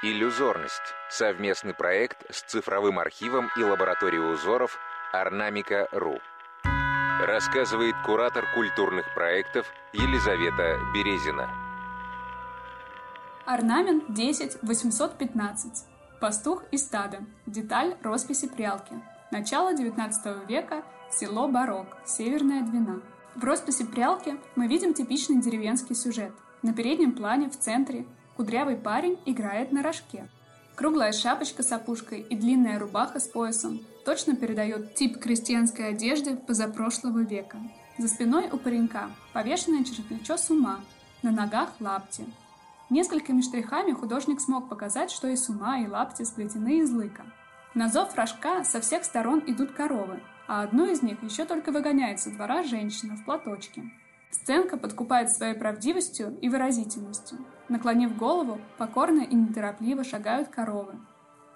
Иллюзорность – совместный проект с цифровым архивом и лабораторией узоров Орнамика.ру. Рассказывает куратор культурных проектов Елизавета Березина. Орнамент 10 815. Пастух и стадо. Деталь росписи прялки. Начало XIX века. Село Барок. Северная Двина. В росписи прялки мы видим типичный деревенский сюжет. На переднем плане в центре Кудрявый парень играет на рожке. Круглая шапочка с опушкой и длинная рубаха с поясом точно передает тип крестьянской одежды позапрошлого века. За спиной у паренька повешенное через плечо сума, на ногах лапти. Несколькими штрихами художник смог показать, что и сума, и лапти сплетены из лыка. На зов рожка со всех сторон идут коровы, а одну из них еще только выгоняет со двора женщина в платочке. Сценка подкупает своей правдивостью и выразительностью. Наклонив голову, покорно и неторопливо шагают коровы.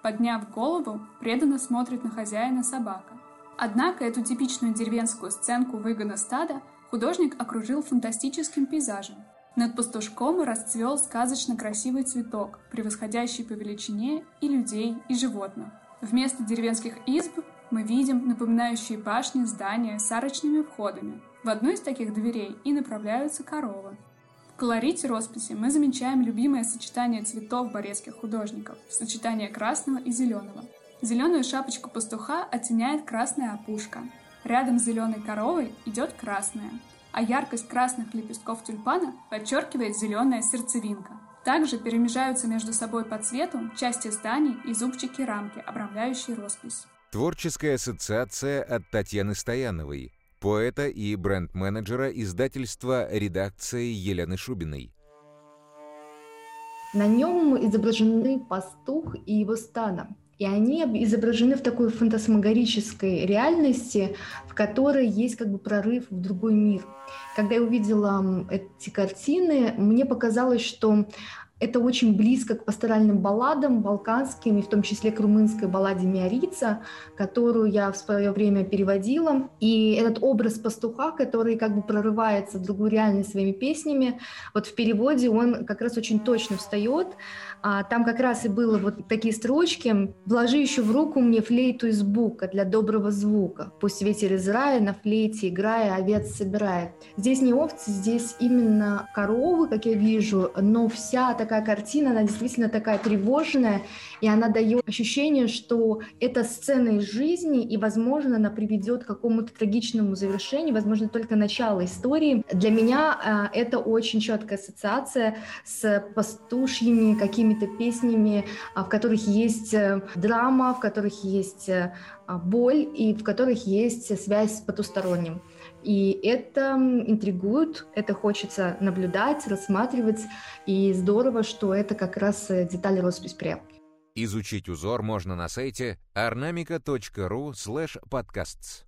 Подняв голову, преданно смотрит на хозяина собака. Однако эту типичную деревенскую сценку выгона стада художник окружил фантастическим пейзажем. Над пастушком расцвел сказочно красивый цветок, превосходящий по величине и людей, и животных. Вместо деревенских изб мы видим напоминающие башни здания с арочными входами, в одну из таких дверей и направляются коровы. Колорите росписи мы замечаем любимое сочетание цветов борецких художников, сочетание красного и зеленого. Зеленую шапочку пастуха оттеняет красная опушка. Рядом с зеленой коровой идет красная, а яркость красных лепестков тюльпана подчеркивает зеленая сердцевинка. Также перемежаются между собой по цвету части зданий и зубчики рамки, обрамляющие роспись. Творческая ассоциация от Татьяны Стояновой, поэта и бренд-менеджера издательства редакции Елены Шубиной. На нем изображены пастух и его стадо. И они изображены в такой фантасмагорической реальности, в которой есть как бы прорыв в другой мир. Когда я увидела эти картины, мне показалось, что это очень близко к пасторальным балладам балканским, и в том числе к румынской балладе «Миорица», которую я в свое время переводила. И этот образ пастуха, который как бы прорывается в другую реальность своими песнями, вот в переводе он как раз очень точно встает. А там как раз и было вот такие строчки «Вложи еще в руку мне флейту из бука для доброго звука. Пусть ветер из рая на флейте играя овец собирает». Здесь не овцы, здесь именно коровы, как я вижу, но вся такая такая картина, она действительно такая тревожная, и она дает ощущение, что это сцена из жизни, и, возможно, она приведет к какому-то трагичному завершению, возможно, только начало истории. Для меня э, это очень четкая ассоциация с пастушьими какими-то песнями, э, в которых есть э, драма, в которых есть э, боль и в которых есть связь с потусторонним. И это интригует, это хочется наблюдать, рассматривать, и здорово, что это как раз э, деталь роспись прялки. Изучить узор можно на сайте ornamica.ru podcasts.